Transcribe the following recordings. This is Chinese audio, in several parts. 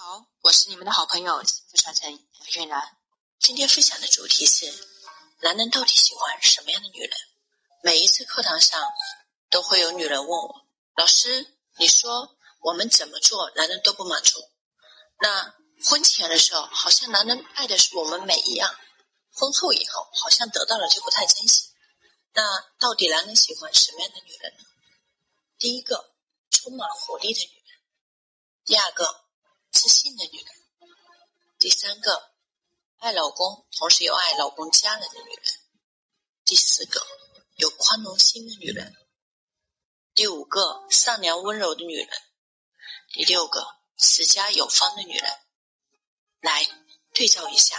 好，我是你们的好朋友幸福传承杨俊然。今天分享的主题是：男人到底喜欢什么样的女人？每一次课堂上都会有女人问我：“老师，你说我们怎么做，男人都不满足？那婚前的时候，好像男人爱的是我们美一样；婚后以后，好像得到了就不太珍惜。那到底男人喜欢什么样的女人呢？第一个，充满活力的女人；第二个。”自信的女人，第三个，爱老公同时又爱老公家人的女人，第四个，有宽容心的女人，第五个，善良温柔的女人，第六个，持家有方的女人。来对照一下，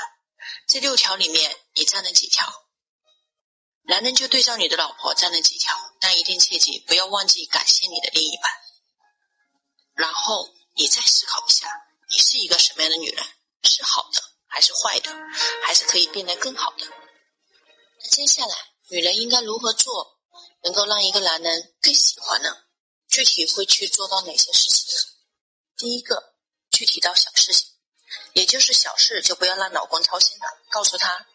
这六条里面你占了几条？男人就对照你的老婆占了几条，但一定切记不要忘记感谢你的另一半。然后你再思考一下。你是一个什么样的女人？是好的还是坏的？还是可以变得更好的？那接下来，女人应该如何做，能够让一个男人更喜欢呢？具体会去做到哪些事情呢？第一个，具体到小事情，也就是小事就不要让老公操心了，告诉他，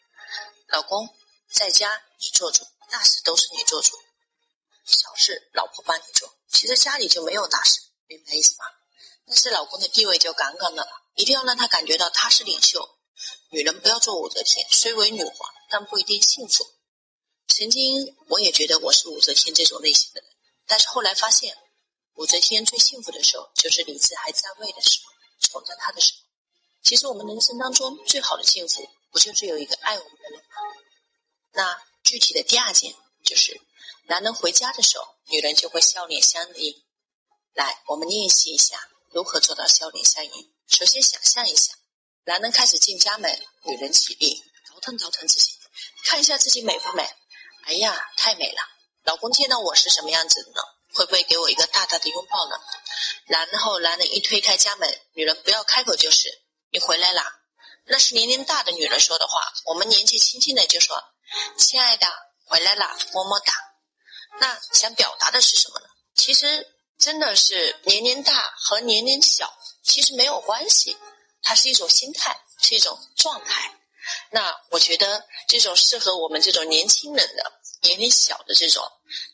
老公在家你做主，大事都是你做主，小事老婆帮你做。其实家里就没有大事，明白意思吗？但是老公的地位就杠杠的了，一定要让他感觉到他是领袖。女人不要做武则天，虽为女皇，但不一定幸福。曾经我也觉得我是武则天这种类型的人，但是后来发现，武则天最幸福的时候就是李治还在位的时候，宠着她的时候。其实我们人生当中最好的幸福，不就是有一个爱我们的人吗？那具体的第二件就是，男人回家的时候，女人就会笑脸相迎。来，我们练习一下。如何做到笑脸相迎？首先想象一下，男人开始进家门，女人起立，倒腾倒腾自己，看一下自己美不美？哎呀，太美了！老公见到我是什么样子的呢？会不会给我一个大大的拥抱呢？然后男人一推开家门，女人不要开口就是“你回来啦”，那是年龄大的女人说的话。我们年纪轻轻的就说“亲爱的，回来啦，么么哒”。那想表达的是什么呢？其实。真的是年龄大和年龄小其实没有关系，它是一种心态，是一种状态。那我觉得这种适合我们这种年轻人的、年龄小的这种，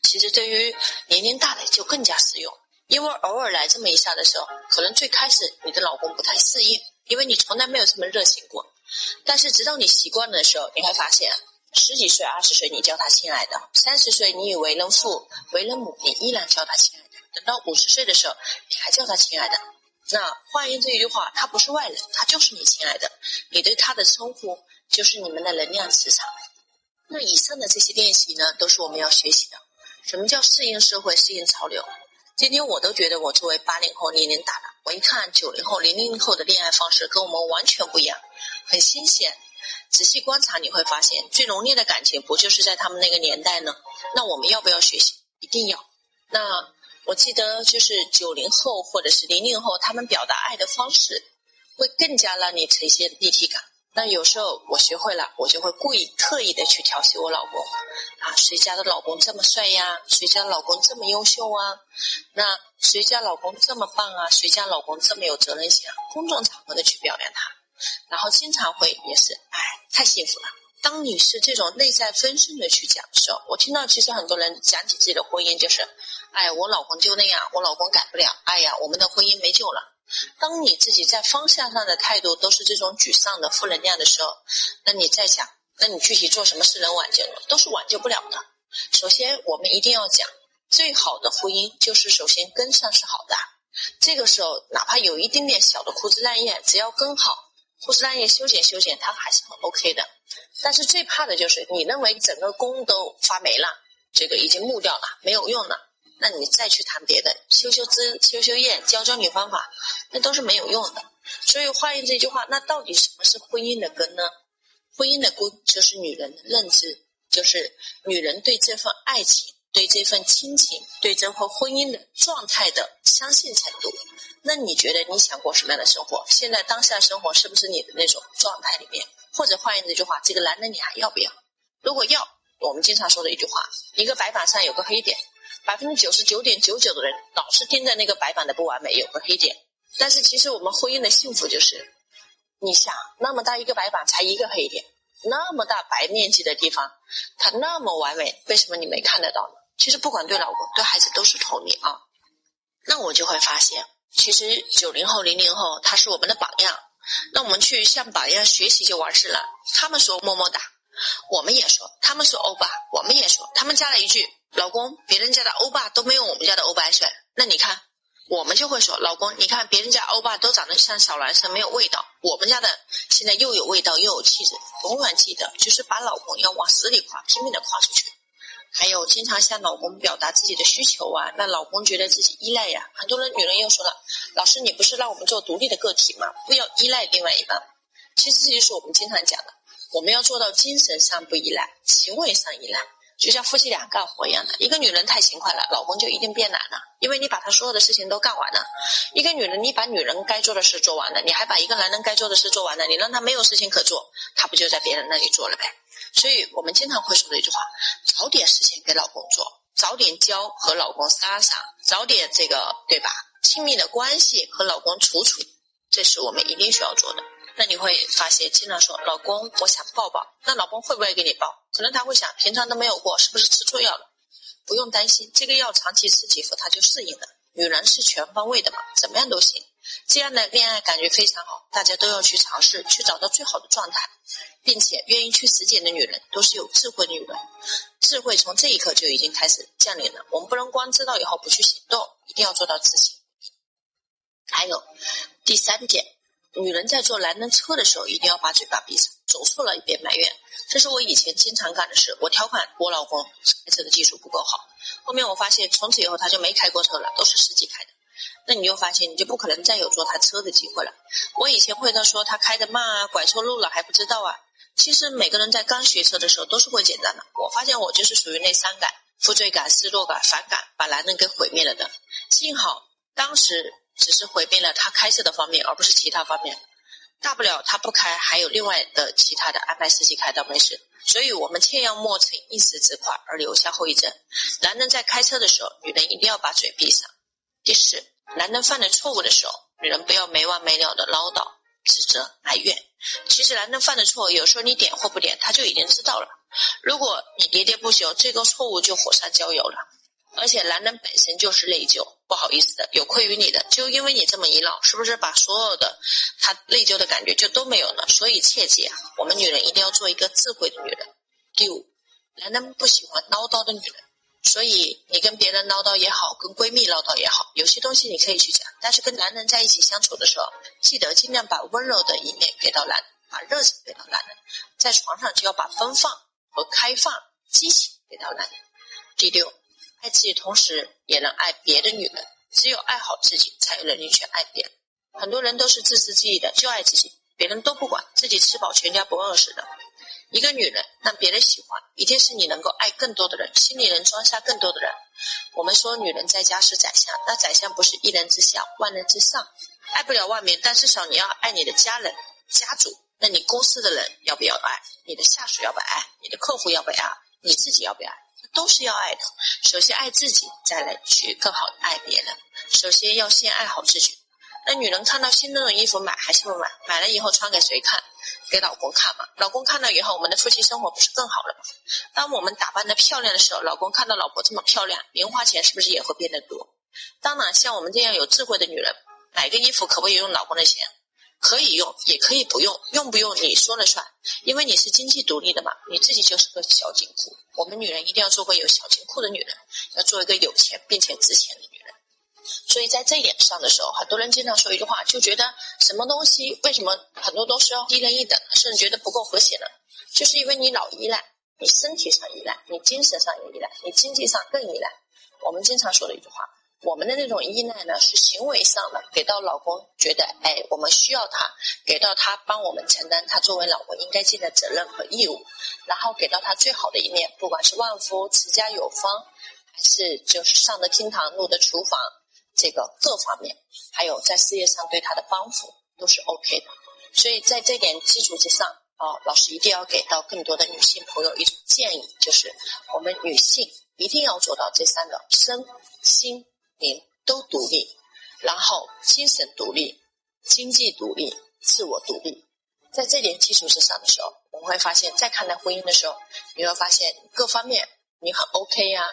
其实对于年龄大的就更加适用。因为偶尔来这么一下的时候，可能最开始你的老公不太适应，因为你从来没有这么热情过。但是直到你习惯了的时候，你会发现，十几岁、二十岁你叫他亲爱的，三十岁你以为人父、为人母，你依然叫他亲爱的。等到五十岁的时候，你还叫他亲爱的，那换言这一句话，他不是外人，他就是你亲爱的。你对他的称呼就是你们的能量磁场。那以上的这些练习呢，都是我们要学习的。什么叫适应社会、适应潮流？今天我都觉得我作为八零后年龄大了，我一看九零后、零零后的恋爱方式跟我们完全不一样，很新鲜。仔细观察你会发现，最浓烈的感情不就是在他们那个年代呢？那我们要不要学习？一定要。那。我记得就是九零后或者是零零后，他们表达爱的方式会更加让你呈现立体感。那有时候我学会了，我就会故意刻意的去调戏我老公啊，谁家的老公这么帅呀？谁家老公这么优秀啊？那谁家老公这么棒啊？谁家老公这么有责任心啊？公众场合的去表扬他，然后经常会也是，哎，太幸福了。当你是这种内在丰盛的去讲的时候，我听到其实很多人讲起自己的婚姻就是。哎，我老公就那样，我老公改不了。哎呀，我们的婚姻没救了。当你自己在方向上的态度都是这种沮丧的负能量的时候，那你再想，那你具体做什么事能挽救呢？都是挽救不了的。首先，我们一定要讲，最好的婚姻就是首先根上是好的。这个时候，哪怕有一丁点小的枯枝烂叶，只要根好，枯枝烂叶修剪修剪，它还是很 OK 的。但是最怕的就是你认为整个宫都发霉了，这个已经木掉了，没有用了。那你再去谈别的，修修枝、修修叶、教教你方法，那都是没有用的。所以换言这句话，那到底什么是婚姻的根呢？婚姻的根就是女人的认知，就是女人对这份爱情、对这份亲情、对这份婚姻的状态的相信程度。那你觉得你想过什么样的生活？现在当下生活是不是你的那种状态里面？或者换一句话，这个男人你还要不要？如果要，我们经常说的一句话：一个白板上有个黑点。百分之九十九点九九的人老是盯着那个白板的不完美，有个黑点。但是其实我们婚姻的幸福就是，你想那么大一个白板才一个黑点，那么大白面积的地方，它那么完美，为什么你没看得到呢？其实不管对老公对孩子都是同理啊。那我就会发现，其实九零后零零后他是我们的榜样，那我们去向榜样学习就完事了。他们说么么哒，我们也说；他们说欧巴，我们也说。他们加了一句。老公，别人家的欧巴都没有我们家的欧巴帅，那你看，我们就会说，老公，你看别人家欧巴都长得像小男生，没有味道，我们家的现在又有味道又有气质。永远记得，就是把老公要往死里夸，拼命的夸出去。还有，经常向老公表达自己的需求啊，让老公觉得自己依赖呀。很多人女人又说了，老师，你不是让我们做独立的个体吗？不要依赖另外一半。其实这就是我们经常讲的，我们要做到精神上不依赖，行为上依赖。就像夫妻俩干活一样的，一个女人太勤快了，老公就一定变懒了，因为你把他所有的事情都干完了。一个女人，你把女人该做的事做完了，你还把一个男人该做的事做完了，你让他没有事情可做，他不就在别人那里做了呗？所以我们经常会说的一句话：找点事情给老公做，早点教和老公撒撒，早点这个对吧？亲密的关系和老公处处，这是我们一定需要做的。那你会发现，经常说老公，我想抱抱，那老公会不会给你抱？可能他会想，平常都没有过，是不是吃错药了？不用担心，这个药长期吃几副他就适应了。女人是全方位的嘛，怎么样都行。这样的恋爱感觉非常好，大家都要去尝试，去找到最好的状态，并且愿意去实践的女人都是有智慧的女人。智慧从这一刻就已经开始降临了。我们不能光知道以后不去行动，一定要做到执行。还有第三点。女人在坐男人车的时候，一定要把嘴巴闭上。走错了，一边埋怨，这是我以前经常干的事。我调侃我老公开车的技术不够好。后面我发现，从此以后他就没开过车了，都是司机开的。那你就发现，你就不可能再有坐他车的机会了。我以前会他说他开的慢啊，拐错路了还不知道啊。其实每个人在刚学车的时候都是会紧张的。我发现我就是属于那三感：负罪感、失落感、反感，把男人给毁灭了的。幸好当时。只是毁灭了他开车的方面，而不是其他方面。大不了他不开，还有另外的其他的安排司机开倒没事。所以我们切要莫逞一时之快而留下后遗症。男人在开车的时候，女人一定要把嘴闭上。第四，男人犯了错误的时候，女人不要没完没了的唠叨、指责、埋怨。其实男人犯的错，有时候你点或不点，他就已经知道了。如果你喋喋不休，这个错误就火上浇油了。而且男人本身就是内疚，不好意思的，有愧于你的，就因为你这么一闹，是不是把所有的他内疚的感觉就都没有了？所以切记啊，我们女人一定要做一个智慧的女人。第五，男人不喜欢唠叨的女人，所以你跟别人唠叨也好，跟闺蜜唠叨也好，有些东西你可以去讲，但是跟男人在一起相处的时候，记得尽量把温柔的一面给到男人，把热情给到男人，在床上就要把奔放和开放、激情给到男人。第六。爱自己，同时也能爱别的女人。只有爱好自己，才有能力去爱别人。很多人都是自私自利的，就爱自己，别人都不管，自己吃饱全家不饿似的。一个女人让别人喜欢，一定是你能够爱更多的人，心里能装下更多的人。我们说女人在家是宰相，那宰相不是一人之下，万人之上，爱不了万民，但至少你要爱你的家人、家族。那你公司的人要不要爱？你的下属要不要爱？你的客户要不要爱？你自己要不要爱？都是要爱的，首先爱自己，再来去更好的爱别人。首先要先爱好自己。那女人看到新的衣服买还是不买？买了以后穿给谁看？给老公看嘛。老公看到以后，我们的夫妻生活不是更好了吗？当我们打扮的漂亮的时候，老公看到老婆这么漂亮，零花钱是不是也会变得多？当然，像我们这样有智慧的女人，买个衣服可不可以用老公的钱？可以用，也可以不用，用不用你说了算，因为你是经济独立的嘛，你自己就是个小金库。我们女人一定要做个有小金库的女人，要做一个有钱并且值钱的女人。所以在这一点上的时候，很多人经常说一句话，就觉得什么东西为什么很多都是要低人一等，甚至觉得不够和谐呢？就是因为你老依赖，你身体上依赖，你精神上也依赖，你经济上更依赖。我们经常说的一句话。我们的那种依赖呢，是行为上的，给到老公觉得，哎，我们需要他，给到他帮我们承担他作为老婆应该尽的责任和义务，然后给到他最好的一面，不管是旺夫、持家有方，还是就是上得厅堂、入得厨房，这个各方面，还有在事业上对他的帮扶，都是 OK 的。所以在这点基础之上，啊，老师一定要给到更多的女性朋友一种建议，就是我们女性一定要做到这三个身心。灵都独立，然后精神独立、经济独立、自我独立。在这点基础之上的时候，我们会发现，在看待婚姻的时候，你会发现各方面你很 OK 呀，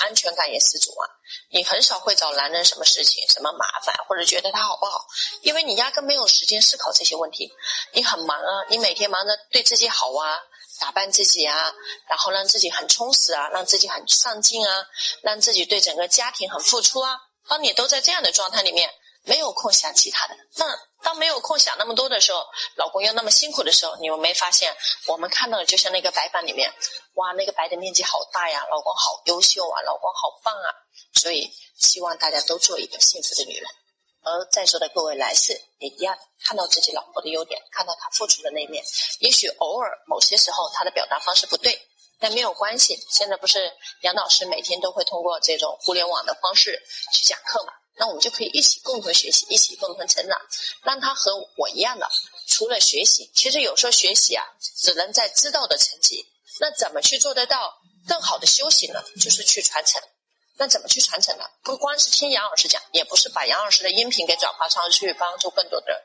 安全感也十足啊，你很少会找男人什么事情、什么麻烦，或者觉得他好不好，因为你压根没有时间思考这些问题，你很忙啊，你每天忙着对自己好啊，打扮自己啊，然后让自己很充实啊，让自己很上进啊，让自己对整个家庭很付出啊，当你都在这样的状态里面。没有空想其他的。那当没有空想那么多的时候，老公又那么辛苦的时候，你有没发现？我们看到的就像那个白板里面，哇，那个白的面积好大呀！老公好优秀啊，老公好棒啊！所以希望大家都做一个幸福的女人。而在座的各位男士也一样，看到自己老婆的优点，看到她付出的那一面。也许偶尔某些时候她的表达方式不对，但没有关系。现在不是杨老师每天都会通过这种互联网的方式去讲课嘛？那我们就可以一起共同学习，一起共同成长，让他和我一样的，除了学习，其实有时候学习啊，只能在知道的层级。那怎么去做得到更好的修行呢？就是去传承。那怎么去传承呢？不光是听杨老师讲，也不是把杨老师的音频给转化上去，帮助更多的人，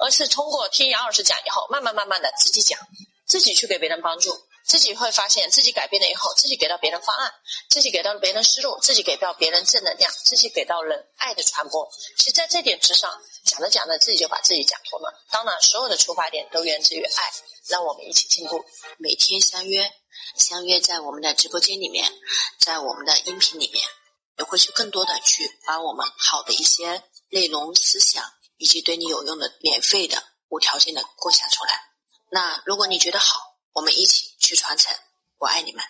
而是通过听杨老师讲以后，慢慢慢慢的自己讲，自己去给别人帮助。自己会发现自己改变了以后，自己给到别人方案，自己给到别人思路，自己给到别人正能量，自己给到人爱的传播。其实，在这点之上，讲着讲着，自己就把自己讲通了。当然，所有的出发点都源自于爱。让我们一起进步，每天相约，相约在我们的直播间里面，在我们的音频里面，也会去更多的去把我们好的一些内容、思想，以及对你有用的、免费的、无条件的共享出来。那如果你觉得好，我们一起去传承，我爱你们。